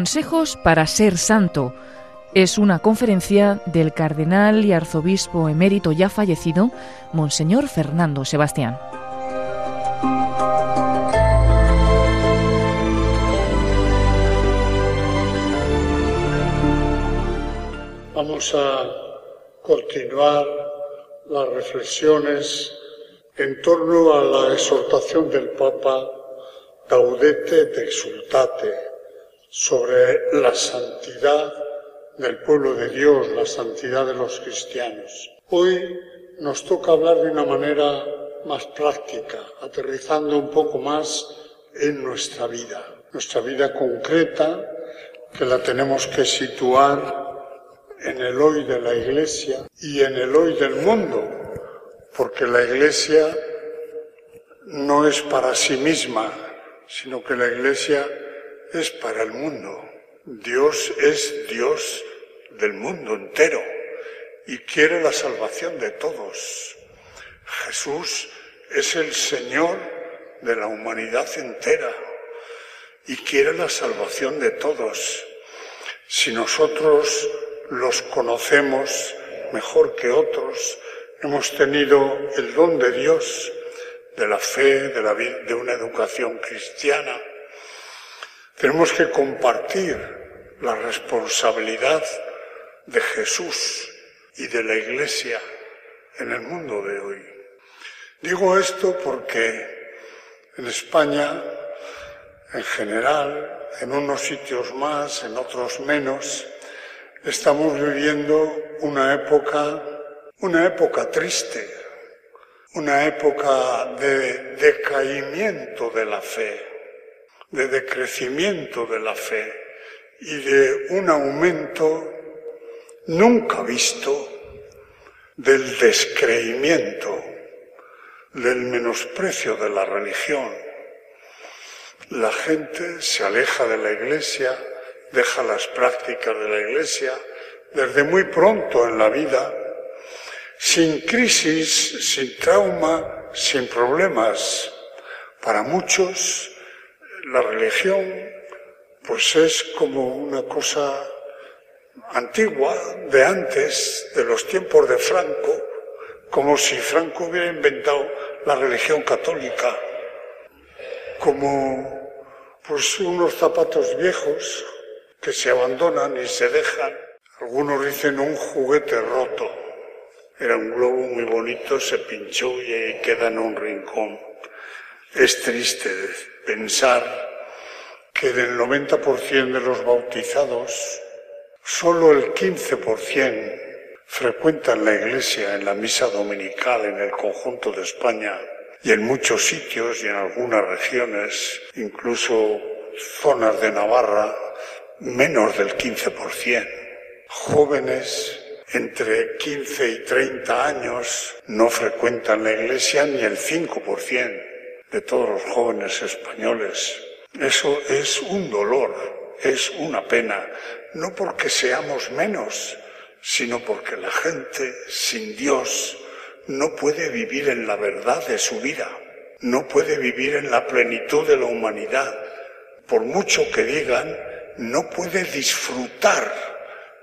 Consejos para ser santo. Es una conferencia del cardenal y arzobispo emérito ya fallecido, Monseñor Fernando Sebastián. Vamos a continuar las reflexiones en torno a la exhortación del Papa Gaudete de Exultate sobre la santidad del pueblo de Dios, la santidad de los cristianos. Hoy nos toca hablar de una manera más práctica, aterrizando un poco más en nuestra vida, nuestra vida concreta, que la tenemos que situar en el hoy de la Iglesia y en el hoy del mundo, porque la Iglesia no es para sí misma, sino que la Iglesia es para el mundo. Dios es Dios del mundo entero y quiere la salvación de todos. Jesús es el Señor de la humanidad entera y quiere la salvación de todos. Si nosotros los conocemos mejor que otros, hemos tenido el don de Dios, de la fe, de, la, de una educación cristiana. Tenemos que compartir la responsabilidad de Jesús y de la Iglesia en el mundo de hoy. Digo esto porque en España, en general, en unos sitios más, en otros menos, Estamos viviendo una época, una época triste, una época de decaimiento de la fe, de decrecimiento de la fe y de un aumento nunca visto del descreimiento, del menosprecio de la religión. La gente se aleja de la iglesia, deja las prácticas de la Iglesia desde muy pronto en la vida, sin crisis, sin trauma, sin problemas. Para muchos la religión pues es como una cosa antigua, de antes, de los tiempos de Franco, como si Franco hubiera inventado la religión católica, como pues unos zapatos viejos que se abandonan y se dejan. Algunos dicen un juguete roto. Era un globo muy bonito, se pinchó y queda en un rincón. Es triste pensar que del 90% de los bautizados, solo el 15% frecuentan la iglesia en la misa dominical en el conjunto de España y en muchos sitios y en algunas regiones, incluso zonas de Navarra, menos del 15%. Jóvenes entre 15 y 30 años no frecuentan la iglesia ni el 5% de todos los jóvenes españoles. Eso es un dolor, es una pena, no porque seamos menos, sino porque la gente sin Dios no puede vivir en la verdad de su vida, no puede vivir en la plenitud de la humanidad. Por mucho que digan, no puede disfrutar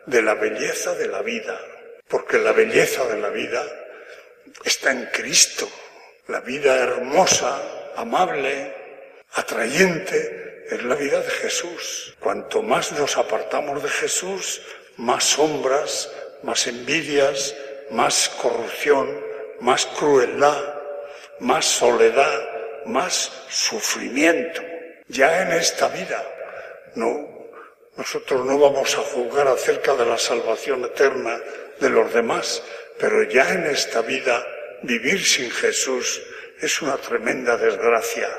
de la belleza de la vida, porque la belleza de la vida está en Cristo. La vida hermosa, amable, atrayente, es la vida de Jesús. Cuanto más nos apartamos de Jesús, más sombras, más envidias, más corrupción, más crueldad, más soledad, más sufrimiento. Ya en esta vida, no nosotros no vamos a juzgar acerca de la salvación eterna de los demás, pero ya en esta vida vivir sin Jesús es una tremenda desgracia.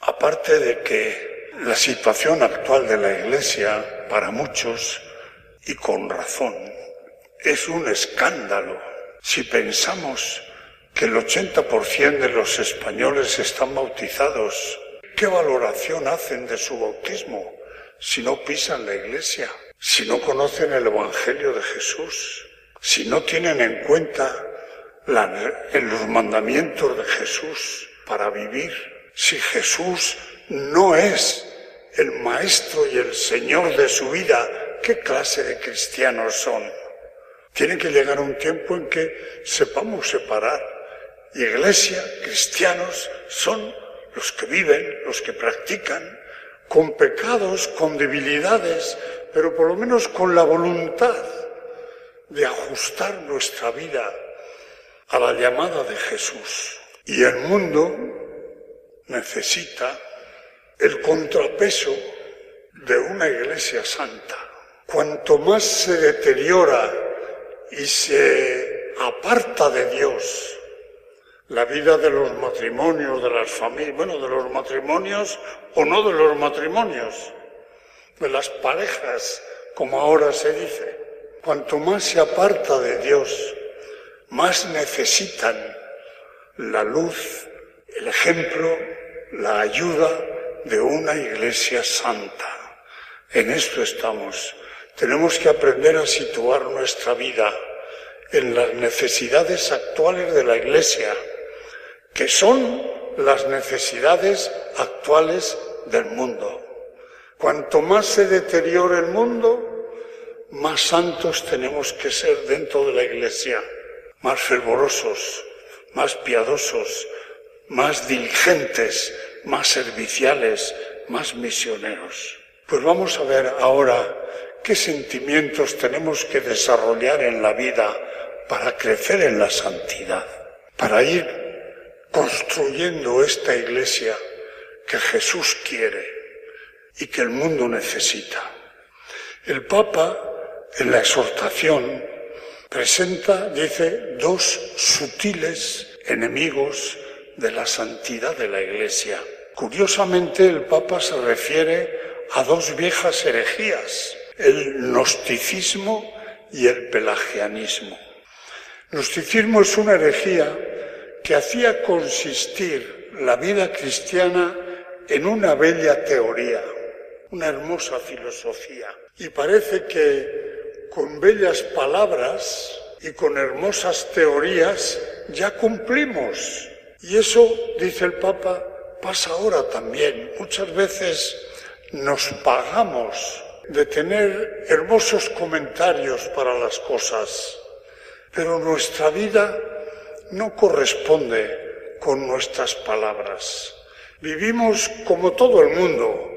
Aparte de que la situación actual de la Iglesia, para muchos, y con razón, es un escándalo. Si pensamos que el 80% de los españoles están bautizados, ¿qué valoración hacen de su bautismo? si no pisan la iglesia, si no conocen el Evangelio de Jesús, si no tienen en cuenta los mandamientos de Jesús para vivir, si Jesús no es el maestro y el señor de su vida, ¿qué clase de cristianos son? Tiene que llegar un tiempo en que sepamos separar. Iglesia, cristianos, son los que viven, los que practican, con pecados, con debilidades, pero por lo menos con la voluntad de ajustar nuestra vida a la llamada de Jesús. Y el mundo necesita el contrapeso de una iglesia santa. Cuanto más se deteriora y se aparta de Dios la vida de los matrimonios, de las familias, bueno, de los matrimonios o no de los matrimonios, de las parejas, como ahora se dice, cuanto más se aparta de Dios, más necesitan la luz, el ejemplo, la ayuda de una iglesia santa. En esto estamos. Tenemos que aprender a situar nuestra vida en las necesidades actuales de la iglesia, que son las necesidades actuales del mundo. Cuanto más se deteriora el mundo, más santos tenemos que ser dentro de la iglesia más fervorosos, más piadosos, más diligentes, más serviciales, más misioneros. Pues vamos a ver ahora qué sentimientos tenemos que desarrollar en la vida para crecer en la santidad, para ir construyendo esta iglesia que Jesús quiere y que el mundo necesita. El Papa, en la exhortación, presenta, dice, dos sutiles enemigos de la santidad de la Iglesia. Curiosamente, el Papa se refiere a dos viejas herejías, el gnosticismo y el pelagianismo. Gnosticismo es una herejía que hacía consistir la vida cristiana en una bella teoría, una hermosa filosofía. Y parece que con bellas palabras y con hermosas teorías ya cumplimos. Y eso, dice el Papa, pasa ahora también. Muchas veces nos pagamos de tener hermosos comentarios para las cosas, pero nuestra vida no corresponde con nuestras palabras. Vivimos como todo el mundo,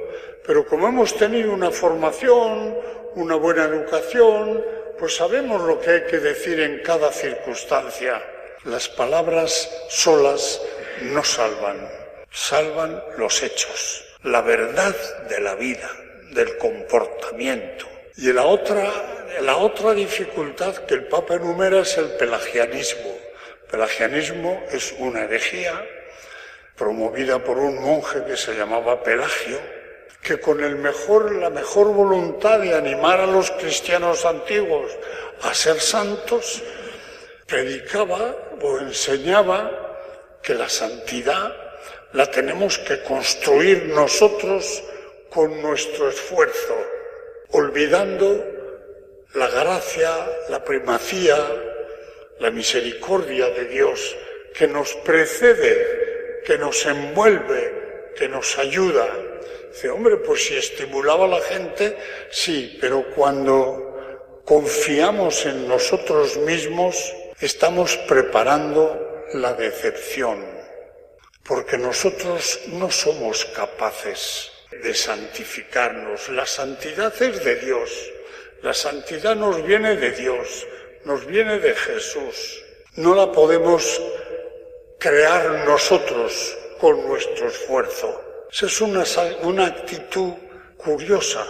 pero como hemos tenido una formación, una buena educación, pues sabemos lo que hay que decir en cada circunstancia. Las palabras solas no salvan, salvan los hechos, la verdad de la vida, del comportamiento. Y la otra, la otra dificultad que el Papa enumera es el pelagianismo. Pelagianismo es una herejía promovida por un monje que se llamaba Pelagio, que con la mejor voluntad de animar a los cristianos antiguos a ser santos, predicaba o enseñaba que la santidad la tenemos que construir nosotros con nuestro esfuerzo, olvidando la gracia, la primacía, la misericordia de Dios que nos precede, que nos envuelve, que nos ayuda Dice, hombre, pues si estimulaba a la gente, sí, pero cuando confiamos en nosotros mismos, estamos preparando la decepción, porque nosotros no somos capaces de santificarnos. La santidad es de Dios, la santidad nos viene de Dios, nos viene de Jesús. No la podemos crear nosotros con nuestro esfuerzo. Es una, una actitud curiosa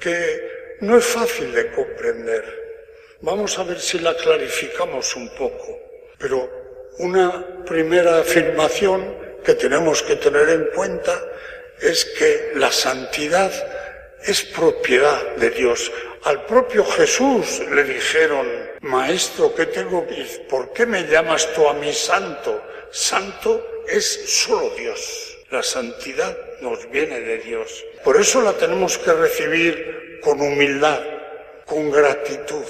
que no es fácil de comprender. Vamos a ver si la clarificamos un poco. Pero una primera afirmación que tenemos que tener en cuenta es que la santidad es propiedad de Dios. Al propio Jesús le dijeron, Maestro, ¿qué tengo que ¿Por qué me llamas tú a mí santo? Santo es solo Dios. La santidad nos viene de Dios. Por eso la tenemos que recibir con humildad, con gratitud.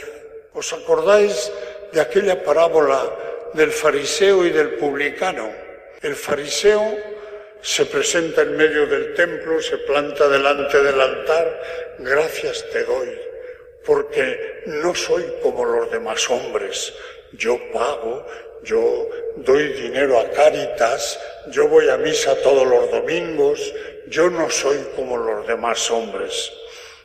¿Os acordáis de aquella parábola del fariseo y del publicano? El fariseo se presenta en medio del templo, se planta delante del altar, gracias te doy, porque no soy como los demás hombres. Yo pago, yo doy dinero a Cáritas, yo voy a misa todos los domingos, yo no soy como los demás hombres.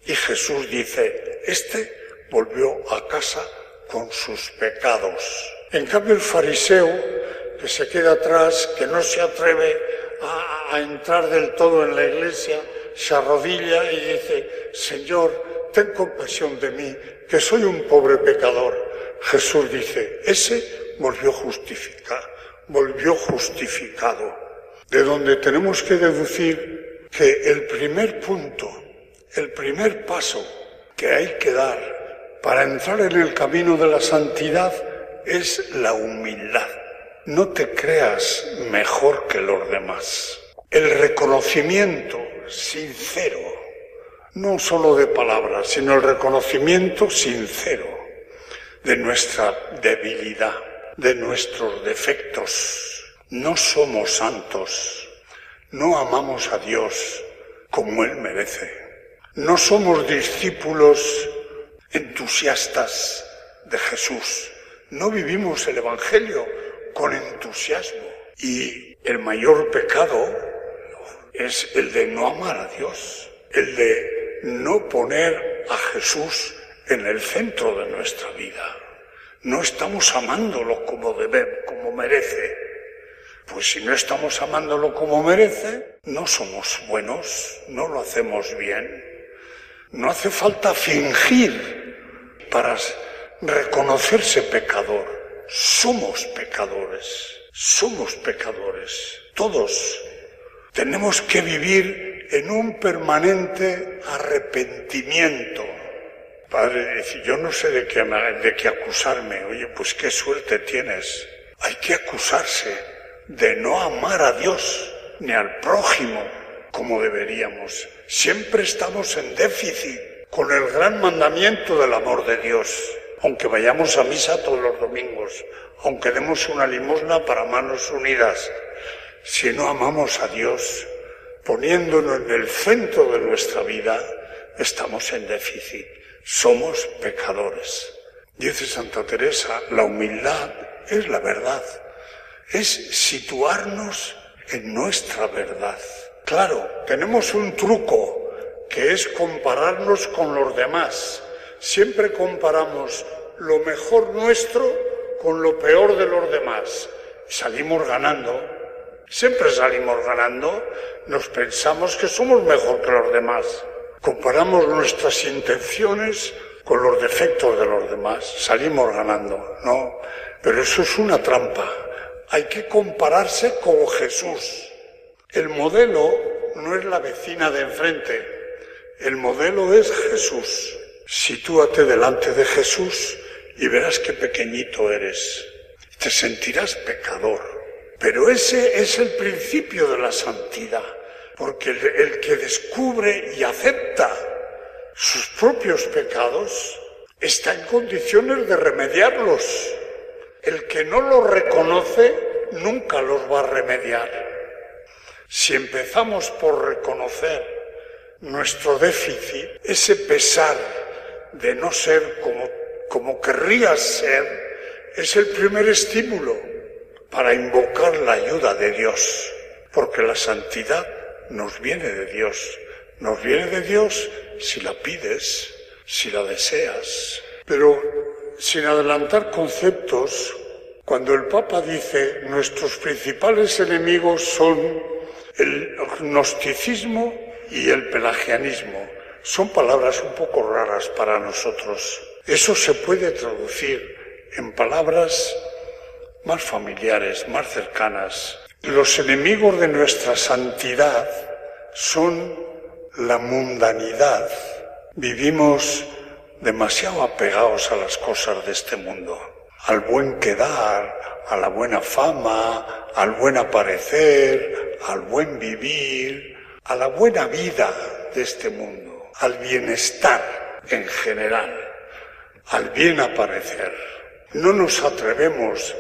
Y Jesús dice, este volvió a casa con sus pecados. En cambio el fariseo, que se queda atrás, que no se atreve a, entrar del todo en la iglesia, se arrodilla y dice, Señor, ten compasión de mí, que soy un pobre pecador. Jesús dice, ese volvió justificado, volvió justificado. De donde tenemos que deducir que el primer punto, el primer paso que hay que dar para entrar en el camino de la santidad es la humildad. No te creas mejor que los demás. El reconocimiento sincero, no solo de palabras, sino el reconocimiento sincero de nuestra debilidad, de nuestros defectos. No somos santos, no amamos a Dios como Él merece. No somos discípulos entusiastas de Jesús. No vivimos el Evangelio con entusiasmo. Y el mayor pecado es el de no amar a Dios, el de no poner a Jesús en el centro de nuestra vida. No estamos amándolo como debe, como merece. Pues si no estamos amándolo como merece, no somos buenos, no lo hacemos bien. No hace falta fingir para reconocerse pecador. Somos pecadores, somos pecadores. Todos tenemos que vivir en un permanente arrepentimiento. Padre, yo no sé de qué, de qué acusarme. Oye, pues qué suerte tienes. Hay que acusarse de no amar a Dios ni al prójimo como deberíamos. Siempre estamos en déficit con el gran mandamiento del amor de Dios aunque vayamos a misa todos los domingos, aunque demos una limosna para manos unidas, si no amamos a Dios, poniéndonos en el centro de nuestra vida, estamos en déficit, somos pecadores. Dice Santa Teresa, la humildad es la verdad, es situarnos en nuestra verdad. Claro, tenemos un truco que es compararnos con los demás Siempre comparamos lo mejor nuestro con lo peor de los demás. Salimos ganando. Siempre salimos ganando. Nos pensamos que somos mejor que los demás. Comparamos nuestras intenciones con los defectos de los demás. Salimos ganando. No. Pero eso es una trampa. Hay que compararse con Jesús. El modelo no es la vecina de enfrente. El modelo es Jesús. Sitúate delante de Jesús y verás qué pequeñito eres. Te sentirás pecador. Pero ese es el principio de la santidad, porque el, que descubre y acepta sus propios pecados está en condiciones de remediarlos. El que no los reconoce nunca los va a remediar. Si empezamos por reconocer nuestro déficit, ese pesar de no ser como, como querrías ser, es el primer estímulo para invocar la ayuda de Dios, porque la santidad nos viene de Dios, nos viene de Dios si la pides, si la deseas. Pero sin adelantar conceptos, cuando el Papa dice nuestros principales enemigos son el gnosticismo y el pelagianismo, son palabras un poco raras para nosotros. Eso se puede traducir en palabras más familiares, más cercanas. Los enemigos de nuestra santidad son la mundanidad. Vivimos demasiado apegados a las cosas de este mundo, al buen quedar, a la buena fama, al buen aparecer, al buen vivir, a la buena vida de este mundo al bienestar en general, al bien aparecer. No nos atrevemos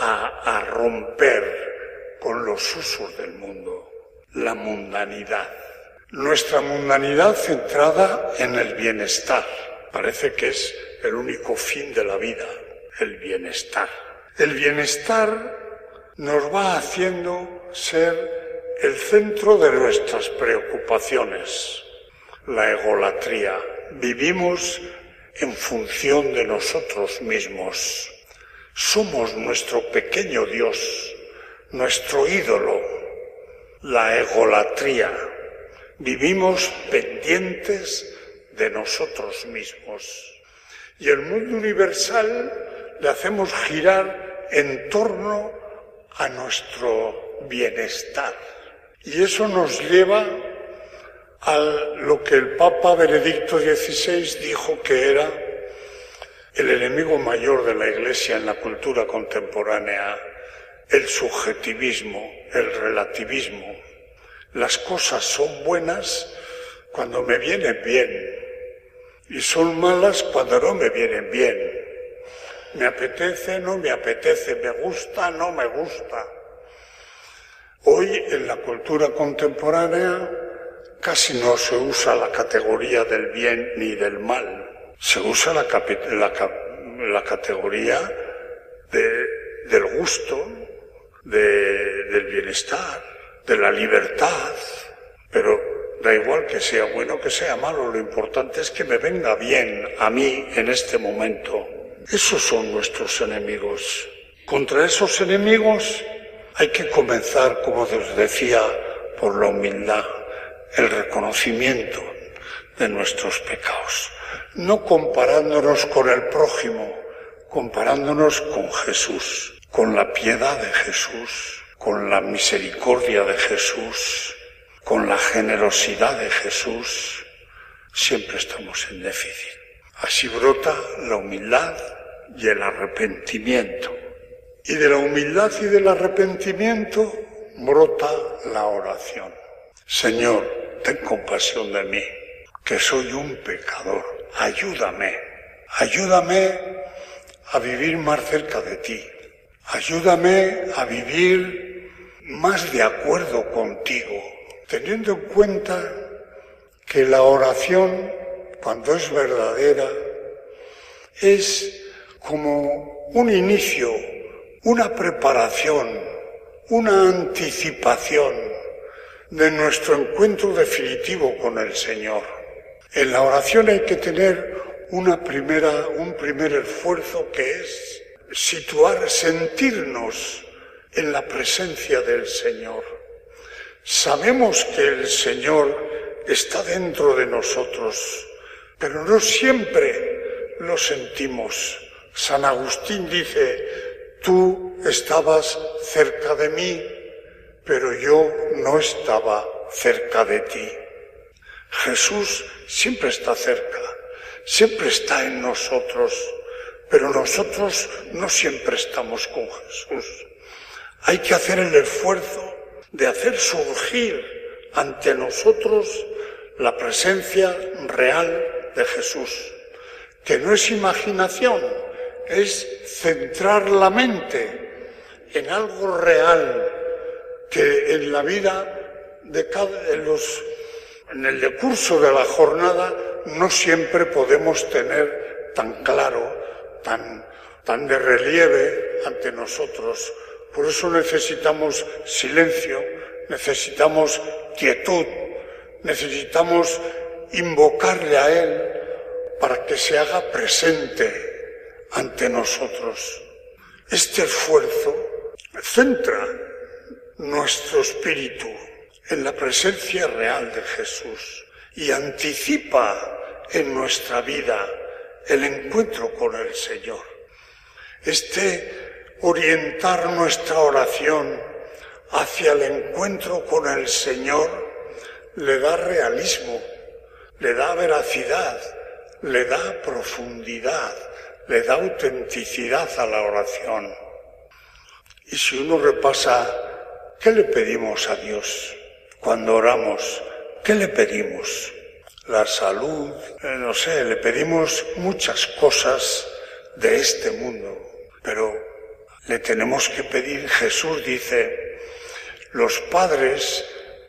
a, romper con los usos del mundo. la mundanidad. Nuestra mundanidad centrada en el bienestar. Parece que es el único fin de la vida, el bienestar. El bienestar nos va haciendo ser el centro de nuestras preocupaciones. La egolatría. Vivimos en función de nosotros mismos. Somos nuestro pequeño Dios, nuestro ídolo, la egolatría. Vivimos pendientes de nosotros mismos. Y el mundo universal le hacemos girar en torno a nuestro bienestar. Y eso nos lleva a lo que el Papa Benedicto XVI dijo que era el enemigo mayor de la Iglesia en la cultura contemporánea, el subjetivismo, el relativismo. Las cosas son buenas cuando me vienen bien y son malas cuando no me vienen bien. Me apetece, no me apetece, me gusta, no me gusta. Hoy en la cultura contemporánea casi no se usa la categoría del bien ni del mal, se usa la, categoría del gusto, del bienestar, de la libertad, pero da igual que sea bueno, que sea malo, lo importante es que me venga bien a mí en este momento. Esos son nuestros enemigos. Contra esos enemigos hay que comenzar, como os decía, por la humildad, el reconocimiento de nuestros pecados, no comparándonos con el prójimo, comparándonos con Jesús, con la piedad de Jesús, con la misericordia de Jesús, con la generosidad de Jesús, siempre estamos en déficit. Así brota la humildad y el arrepentimiento. Y de la humildad y del arrepentimiento brota la oración. Señor, ten compasión de mí, que soy un pecador. Ayúdame, ayúdame a vivir más cerca de ti. Ayúdame a vivir más de acuerdo contigo, teniendo en cuenta que la oración, cuando es verdadera, es como un inicio, una preparación, una anticipación de nuestro encuentro definitivo con el Señor. En la oración hay que tener una primera, un primer esfuerzo que es situar, sentirnos en la presencia del Señor. Sabemos que el Señor está dentro de nosotros, pero no siempre lo sentimos. San Agustín dice, tú estabas cerca de mí, pero yo no estaba cerca de ti. Jesús siempre está cerca, siempre está en nosotros, pero nosotros no siempre estamos con Jesús. Hay que hacer el esfuerzo de hacer surgir ante nosotros la presencia real de Jesús, que no es imaginación, es centrar la mente en algo real que en la vida de cada, en, los, en el decurso de la jornada no siempre podemos tener tan claro, tan, tan de relieve ante nosotros. Por eso necesitamos silencio, necesitamos quietud, necesitamos invocarle a Él para que se haga presente ante nosotros. Este esfuerzo centra nuestro espíritu en la presencia real de Jesús y anticipa en nuestra vida el encuentro con el Señor. Este orientar nuestra oración hacia el encuentro con el Señor le da realismo, le da veracidad, le da profundidad, le da autenticidad a la oración. Y si uno repasa, ¿qué le pedimos a Dios cuando oramos? ¿Qué le pedimos? La salud, eh, no sé, le pedimos muchas cosas de este mundo, pero le tenemos que pedir, Jesús dice, los padres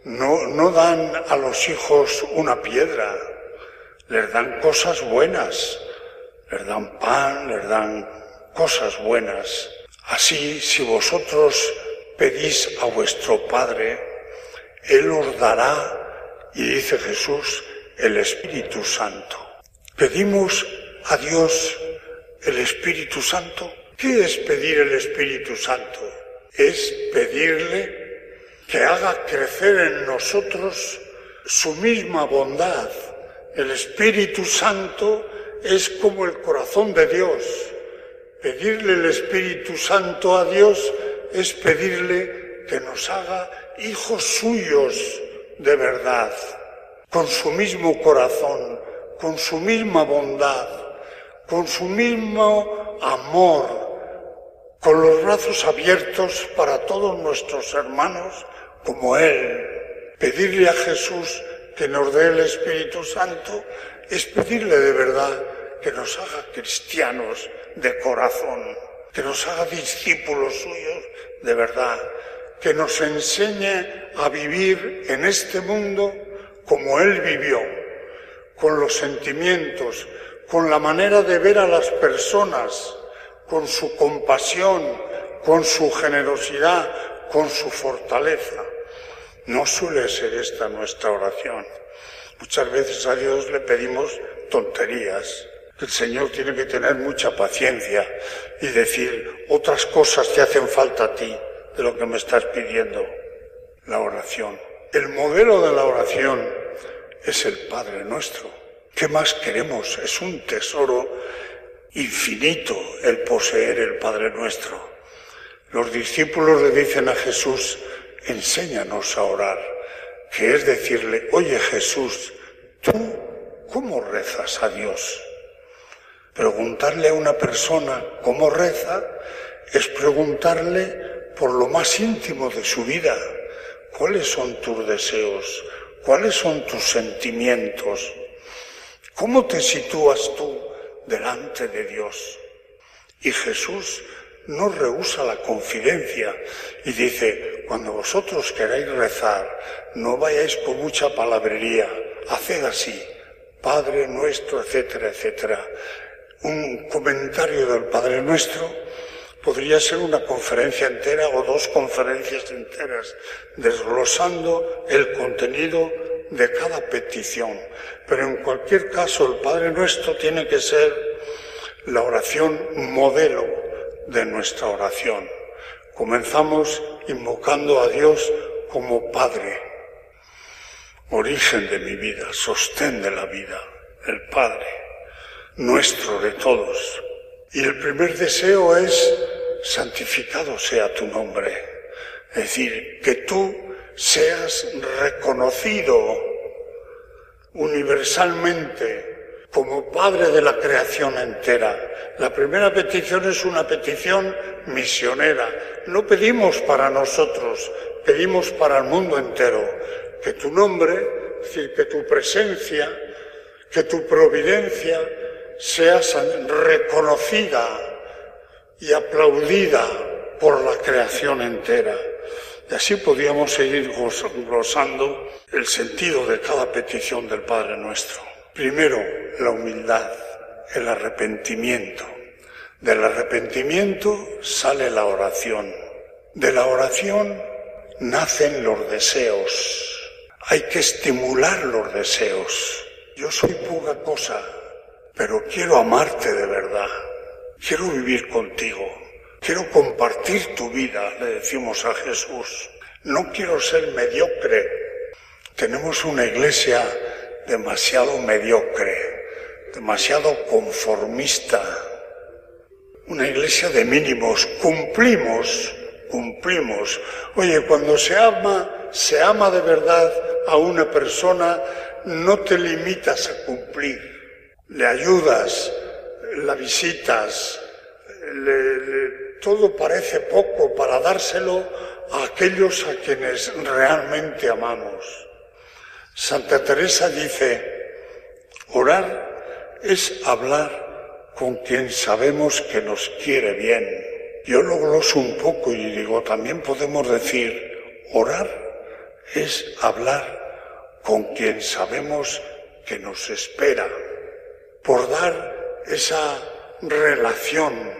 no, no dan a los hijos una piedra, les dan cosas buenas, les dan pan, les dan cosas buenas. Así, si vosotros pedís a vuestro Padre, Él os dará, y dice Jesús, el Espíritu Santo. Pedimos a Dios el Espíritu Santo. ¿Qué es pedir el Espíritu Santo? Es pedirle que haga crecer en nosotros su misma bondad. El Espíritu Santo es como el corazón de Dios. Pedirle el Espíritu Santo a Dios es pedirle que nos haga hijos suyos de verdad, con su mismo corazón, con su misma bondad, con su mismo amor, con los brazos abiertos para todos nuestros hermanos como Él. Pedirle a Jesús que nos dé el Espíritu Santo es pedirle de verdad que nos haga cristianos de corazón, que nos haga discípulos suyos de verdad, que nos enseñe a vivir en este mundo como Él vivió, con los sentimientos, con la manera de ver a las personas, con su compasión, con su generosidad, con su fortaleza. No suele ser esta nuestra oración. Muchas veces a Dios le pedimos tonterías. El Señor tiene que tener mucha paciencia y decir, otras cosas te hacen falta a ti de lo que me estás pidiendo. La oración. El modelo de la oración es el Padre nuestro. ¿Qué más queremos? Es un tesoro infinito el poseer el Padre nuestro. Los discípulos le dicen a Jesús, enséñanos a orar, que es decirle, oye Jesús, ¿tú cómo rezas a Dios? Preguntarle a una persona cómo reza es preguntarle por lo más íntimo de su vida. ¿Cuáles son tus deseos? ¿Cuáles son tus sentimientos? ¿Cómo te sitúas tú delante de Dios? Y Jesús no rehúsa la confidencia y dice, cuando vosotros queráis rezar, no vayáis con mucha palabrería, haced así, Padre nuestro, etcétera, etcétera. Un comentario del Padre nuestro podría ser una conferencia entera o dos conferencias enteras, desglosando el contenido de cada petición. Pero en cualquier caso, el Padre nuestro tiene que ser la oración modelo de nuestra oración. Comenzamos invocando a Dios como Padre, origen de mi vida, sostén de la vida, el Padre, nuestro de todos. Y el primer deseo es, santificado sea tu nombre, es decir, que tú seas reconocido universalmente como Padre de la creación entera. La primera petición es una petición misionera. No pedimos para nosotros, pedimos para el mundo entero. Que tu nombre, es decir, que tu presencia, que tu providencia sea reconocida y aplaudida por la creación entera. Y así podríamos seguir glosando el sentido de cada petición del Padre nuestro. Primero, la humildad, el arrepentimiento. Del arrepentimiento sale la oración. De la oración nacen los deseos. Hay que estimular los deseos. Yo soy poca cosa, pero quiero amarte de verdad. Quiero vivir contigo. Quiero compartir tu vida, le decimos a Jesús. No quiero ser mediocre. Tenemos una iglesia demasiado mediocre, demasiado conformista. Una iglesia de mínimos, cumplimos, cumplimos. Oye, cuando se ama, se ama de verdad a una persona, no te limitas a cumplir. Le ayudas, la visitas, todo parece poco para dárselo a aquellos a quienes realmente amamos. Santa Teresa dice, orar es hablar con quien sabemos que nos quiere bien. Yo lo gloso un poco y digo, también podemos decir, orar es hablar con quien sabemos que nos espera, por dar esa relación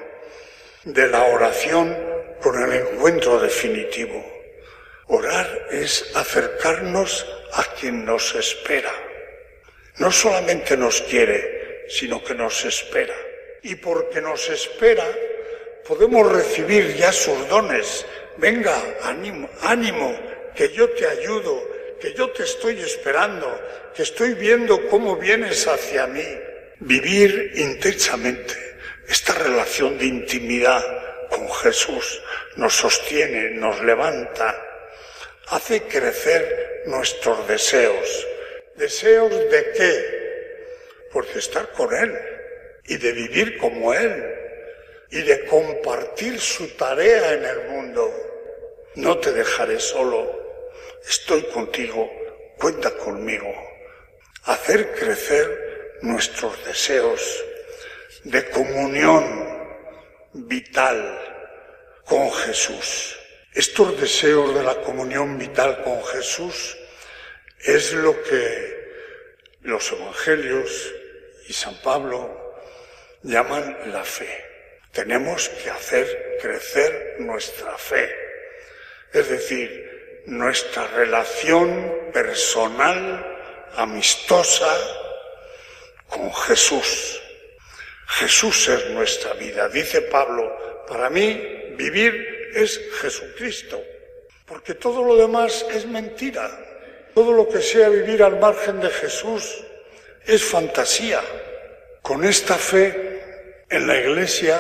de la oración con el encuentro definitivo. Orar es acercarnos a quien nos espera. No solamente nos quiere, sino que nos espera. Y porque nos espera, podemos recibir ya sus dones. Venga, ánimo, ánimo, que yo te ayudo, que yo te estoy esperando, que estoy viendo cómo vienes hacia mí. Vivir intensamente esta relación de intimidad con Jesús nos sostiene, nos levanta, hace crecer nuestros deseos. ¿Deseos de qué? Pues de estar con Él y de vivir como Él y de compartir su tarea en el mundo. No te dejaré solo, estoy contigo, cuenta conmigo. Hacer crecer nuestros deseos de comunión vital con Jesús. Estos deseos de la comunión vital con Jesús es lo que los evangelios y San Pablo llaman la fe. Tenemos que hacer crecer nuestra fe, es decir, nuestra relación personal, amistosa con Jesús. Jesús es nuestra vida. Dice Pablo, para mí vivir es Jesucristo, porque todo lo demás es mentira. Todo lo que sea vivir al margen de Jesús es fantasía. Con esta fe en la Iglesia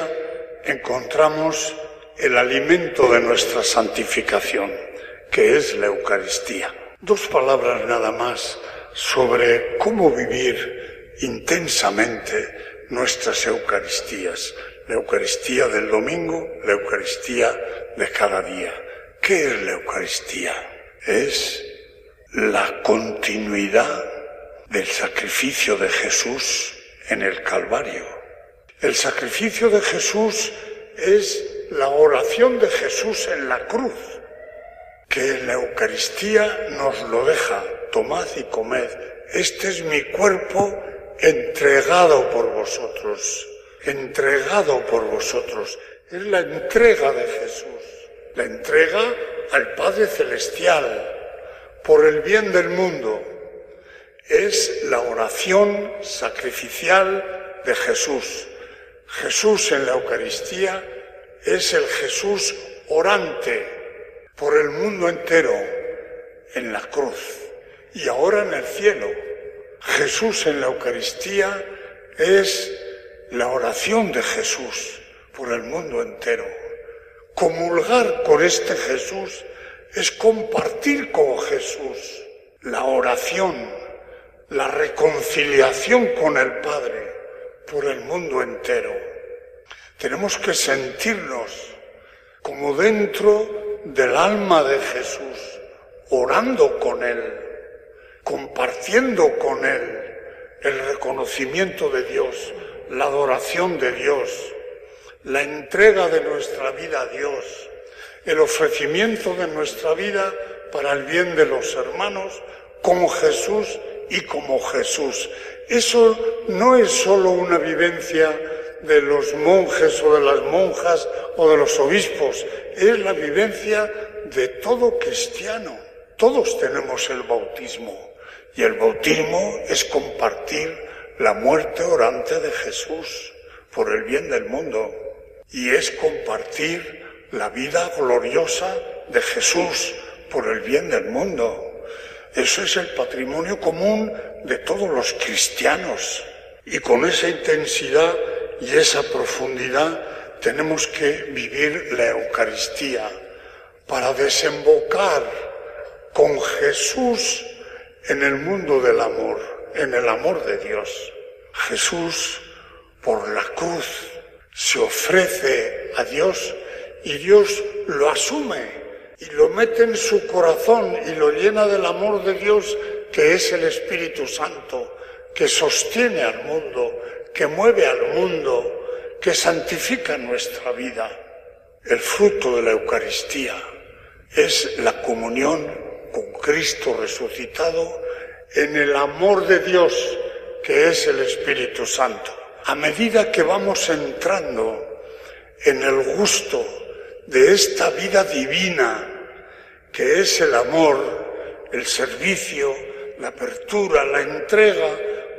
encontramos el alimento de nuestra santificación, que es la Eucaristía. Dos palabras nada más sobre cómo vivir intensamente nuestras Eucaristías. La Eucaristía del domingo, la Eucaristía de cada día. ¿Qué es la Eucaristía? Es la continuidad del sacrificio de Jesús en el Calvario. El sacrificio de Jesús es la oración de Jesús en la cruz, que la Eucaristía nos lo deja. Tomad y comed. Este es mi cuerpo entregado por vosotros, entregado por vosotros. Es la entrega de Jesús, la entrega al Padre Celestial por el bien del mundo. Es la oración sacrificial de Jesús. Jesús en la Eucaristía es el Jesús orante por el mundo entero en la cruz y ahora en el cielo. Jesús en la Eucaristía es la oración de Jesús por el mundo entero. Comulgar con este Jesús es compartir con Jesús la oración, la reconciliación con el Padre por el mundo entero. Tenemos que sentirnos como dentro del alma de Jesús, orando con Él, compartiendo con Él el reconocimiento de Dios, la adoración de Dios, la entrega de nuestra vida a Dios, el ofrecimiento de nuestra vida para el bien de los hermanos, como Jesús y como Jesús. Eso no es solo una vivencia de los monjes o de las monjas o de los obispos, es la vivencia de todo cristiano. Todos tenemos el bautismo y el bautismo es compartir la muerte orante de Jesús por el bien del mundo y es compartir la vida gloriosa de Jesús por el bien del mundo. Eso es el patrimonio común de todos los cristianos. Y con esa intensidad y esa profundidad tenemos que vivir la Eucaristía para desembocar con Jesús en el mundo del amor, en el amor de Dios. Jesús, por la cruz, se ofrece a Dios y Dios lo asume y lo mete en su corazón y lo llena del amor de Dios que es el Espíritu Santo, que sostiene al mundo, que mueve al mundo, que santifica nuestra vida. El fruto de la Eucaristía es la comunión con Cristo resucitado en el amor de Dios que es el Espíritu Santo. A medida que vamos entrando en el gusto de esta vida divina que es el amor, el servicio, la apertura, la entrega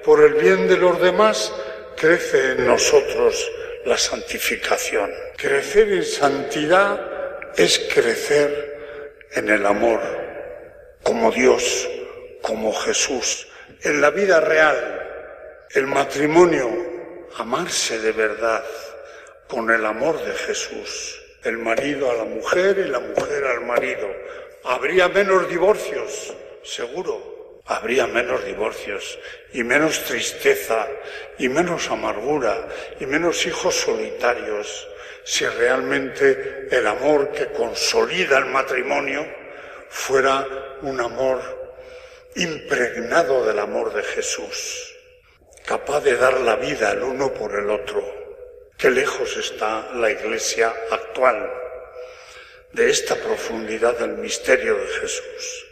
por el bien de los demás, crece en nosotros la santificación. Crecer en santidad es crecer en el amor, como Dios, como Jesús. En la vida real, el matrimonio, amarse de verdad, con el amor de Jesús. El marido a la mujer y la mujer al marido. Habría menos divorcios, seguro habría menos divorcios y menos tristeza y menos amargura y menos hijos solitarios si realmente el amor que consolida el matrimonio fuera un amor impregnado del amor de Jesús, capaz de dar la vida el uno por el otro. Qué lejos está la iglesia actual de esta profundidad del misterio de Jesús.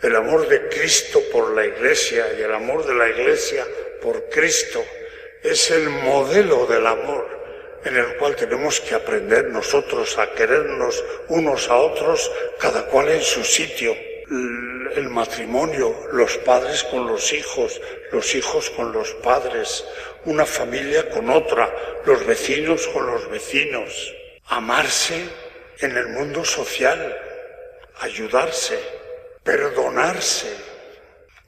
El amor de Cristo por la Iglesia y el amor de la Iglesia por Cristo es el modelo del amor en el cual tenemos que aprender nosotros a querernos unos a otros, cada cual en su sitio. El matrimonio, los padres con los hijos, los hijos con los padres, una familia con otra, los vecinos con los vecinos. Amarse en el mundo social, ayudarse, perdonarse,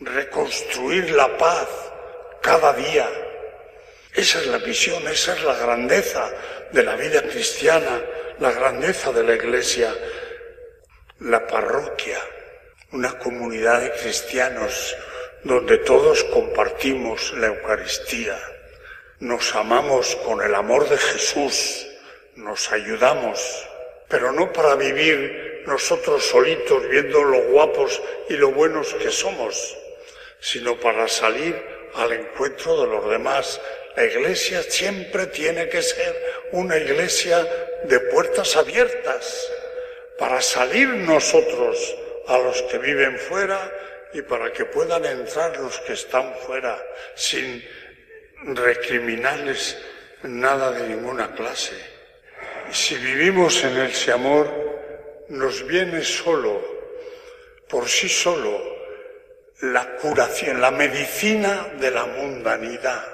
reconstruir la paz cada día. Esa es la visión, esa es la grandeza de la vida cristiana, la grandeza de la iglesia, la parroquia, una comunidad de cristianos donde todos compartimos la Eucaristía, nos amamos con el amor de Jesús, nos ayudamos, pero no para vivir nosotros solitos viendo lo guapos y lo buenos que somos, sino para salir al encuentro de los demás. La iglesia siempre tiene que ser una iglesia de puertas abiertas para salir nosotros a los que viven fuera y para que puedan entrar los que están fuera sin recriminarles nada de ninguna clase. Si vivimos en ese amor, nos viene solo, por sí solo, la curación, la medicina de la mundanidad.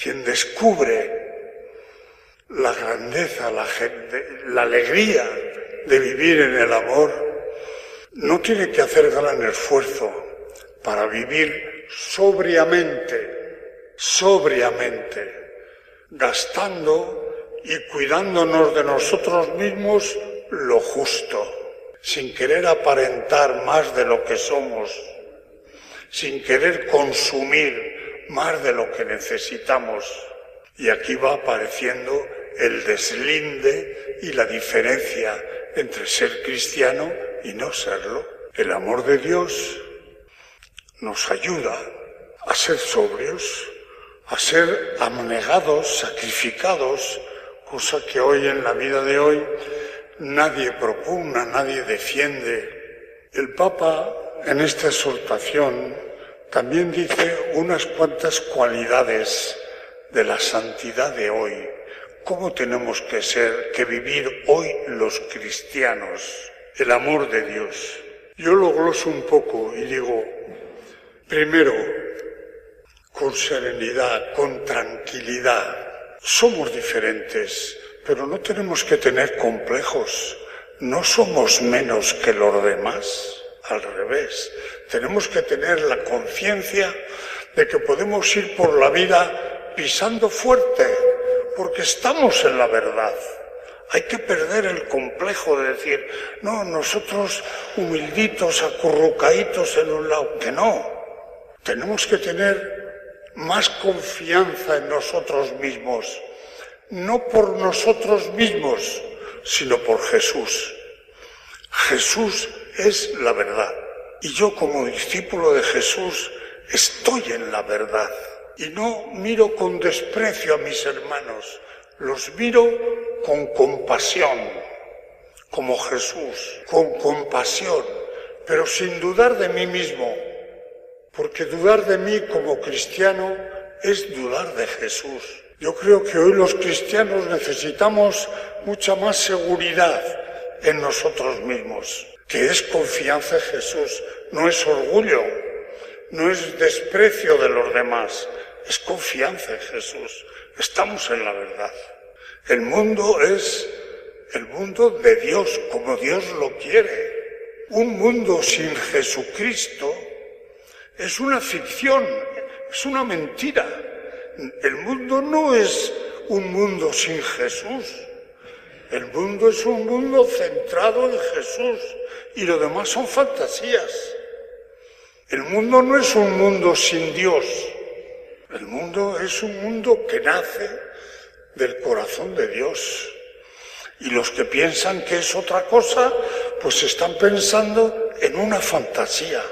Quien descubre la grandeza, la, la alegría de vivir en el amor, no tiene que hacer gran esfuerzo para vivir sobriamente, sobriamente, gastando y cuidándonos de nosotros mismos lo justo, sin querer aparentar más de lo que somos, sin querer consumir más de lo que necesitamos. Y aquí va apareciendo el deslinde y la diferencia entre ser cristiano y no serlo. El amor de Dios nos ayuda a ser sobrios, a ser abnegados, sacrificados, cosa que hoy en la vida de hoy nadie propugna, nadie defiende. El Papa en esta exhortación también dice unas cuantas cualidades de la santidad de hoy. ¿Cómo tenemos que ser, que vivir hoy los cristianos? El amor de Dios. Yo lo gloso un poco y digo, primero, con serenidad, con tranquilidad. Somos diferentes, pero no tenemos que tener complejos. No somos menos que los demás. Al revés. Tenemos que tener la conciencia de que podemos ir por la vida pisando fuerte, porque estamos en la verdad. Hay que perder el complejo de decir, no, nosotros humilditos, acurrucaditos en un lado, que no. Tenemos que tener más confianza en nosotros mismos no por nosotros mismos, sino por Jesús. Jesús es la verdad. Y yo como discípulo de Jesús estoy en la verdad. Y no miro con desprecio a mis hermanos, los miro con compasión, como Jesús, con compasión, pero sin dudar de mí mismo, porque dudar de mí como cristiano es dudar de Jesús. Yo creo que hoy los cristianos necesitamos mucha más seguridad en nosotros mismos, que es confianza en Jesús, no es orgullo, no es desprecio de los demás, es confianza en Jesús. Estamos en la verdad. El mundo es el mundo de Dios, como Dios lo quiere. Un mundo sin Jesucristo es una ficción, es una mentira. El mundo no es un mundo sin Jesús. El mundo es un mundo centrado en Jesús y lo demás son fantasías. El mundo no es un mundo sin Dios. El mundo es un mundo que nace del corazón de Dios. Y los que piensan que es otra cosa, pues están pensando en una fantasía.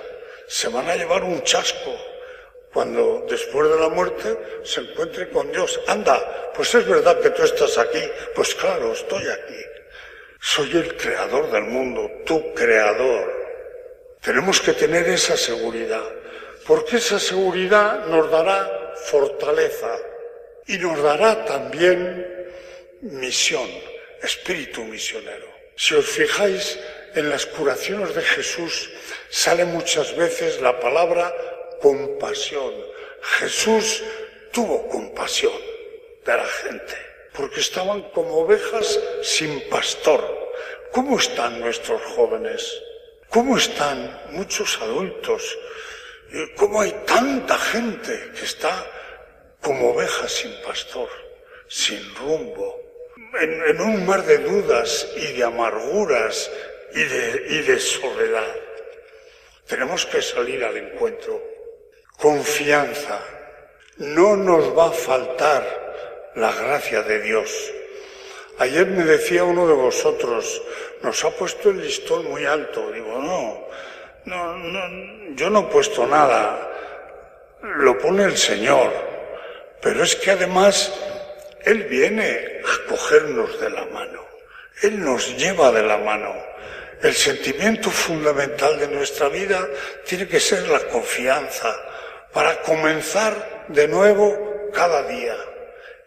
Se van a llevar un chasco cuando después de la muerte se encuentre con Dios. Anda, pues es verdad que tú estás aquí. Pues claro, estoy aquí. Soy el creador del mundo, tu creador. Tenemos que tener esa seguridad, porque esa seguridad nos dará fortaleza y nos dará también misión, espíritu misionero. Si os fijáis, en las curaciones de Jesús sale muchas veces la palabra compasión. Jesús tuvo compasión de la gente, porque estaban como ovejas sin pastor. ¿Cómo están nuestros jóvenes? ¿Cómo están muchos adultos? ¿Cómo hay tanta gente que está como ovejas sin pastor, sin rumbo, en, un mar de dudas y de amarguras y de, soledad? Tenemos que salir al encuentro. Confianza. No nos va a faltar la gracia de Dios. Ayer me decía uno de vosotros, nos ha puesto el listón muy alto. Digo, no, no, no, yo no he puesto nada. Lo pone el Señor. Pero es que además Él viene a cogernos de la mano. Él nos lleva de la mano. El sentimiento fundamental de nuestra vida tiene que ser la confianza para comenzar de nuevo cada día,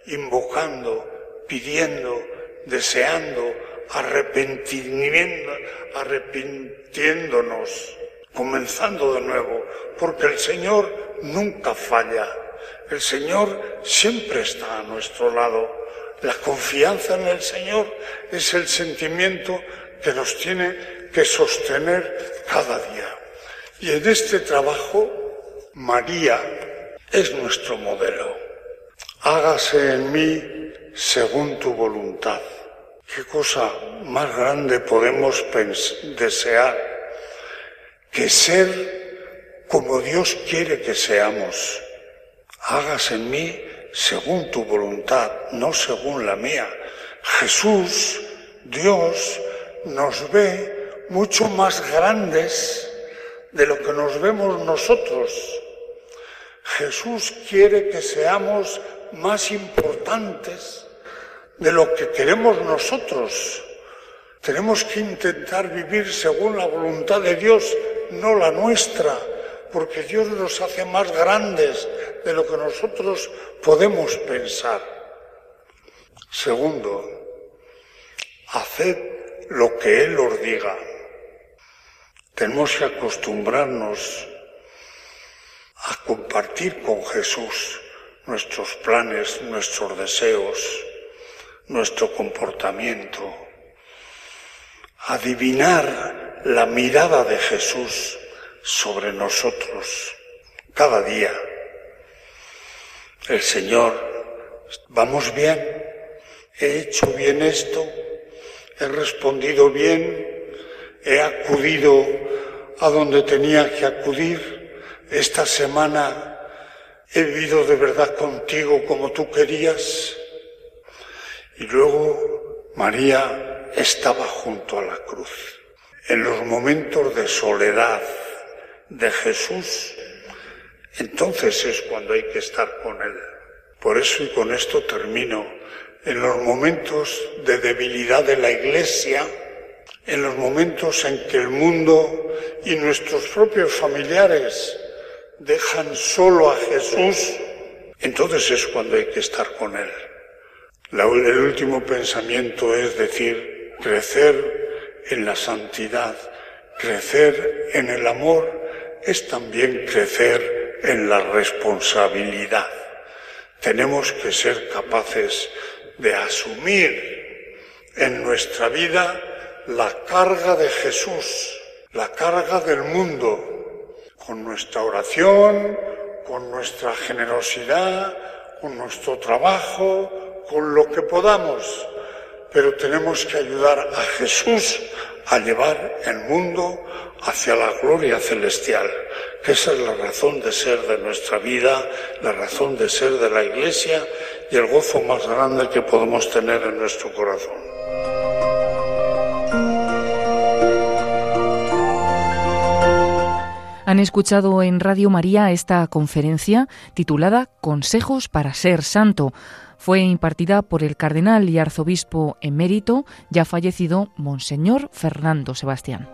invocando, pidiendo, deseando, arrepintiéndonos, comenzando de nuevo, porque el Señor nunca falla. El Señor siempre está a nuestro lado. La confianza en el Señor es el sentimiento que nos tiene que sostener cada día. Y en este trabajo, María es nuestro modelo. Hágase en mí según tu voluntad. ¿Qué cosa más grande podemos desear que ser como Dios quiere que seamos? Hágase en mí según tu voluntad, no según la mía. Jesús, Dios, nos ve mucho más grandes de lo que nos vemos nosotros. Jesús quiere que seamos más importantes de lo que queremos nosotros. Tenemos que intentar vivir según la voluntad de Dios, no la nuestra, porque Dios nos hace más grandes de lo que nosotros podemos pensar. Segundo, haced lo que Él os diga. Tenemos que acostumbrarnos a compartir con Jesús nuestros planes, nuestros deseos, nuestro comportamiento, adivinar la mirada de Jesús sobre nosotros cada día. El Señor, vamos bien, he hecho bien esto, he respondido bien, he acudido a donde tenía que acudir, esta semana he vivido de verdad contigo como tú querías. Y luego María estaba junto a la cruz. En los momentos de soledad de Jesús, entonces es cuando hay que estar con Él. Por eso y con esto termino. En los momentos de debilidad de la Iglesia, en los momentos en que el mundo y nuestros propios familiares dejan solo a Jesús, entonces es cuando hay que estar con Él. el último pensamiento es decir, crecer en la santidad, crecer en el amor, es también crecer en la responsabilidad. Tenemos que ser capaces de asumir en nuestra vida la carga de Jesús, la carga del mundo, con nuestra oración, con nuestra generosidad, con nuestro trabajo, con lo que podamos. Pero tenemos que ayudar a Jesús a llevar el mundo hacia la gloria celestial, esa es la razón de ser de nuestra vida, la razón de ser de la Iglesia y el gozo más grande que podemos tener en nuestro corazón. Han escuchado en Radio María esta conferencia titulada Consejos para ser santo. Fue impartida por el cardenal y arzobispo emérito, ya fallecido, Monseñor Fernando Sebastián.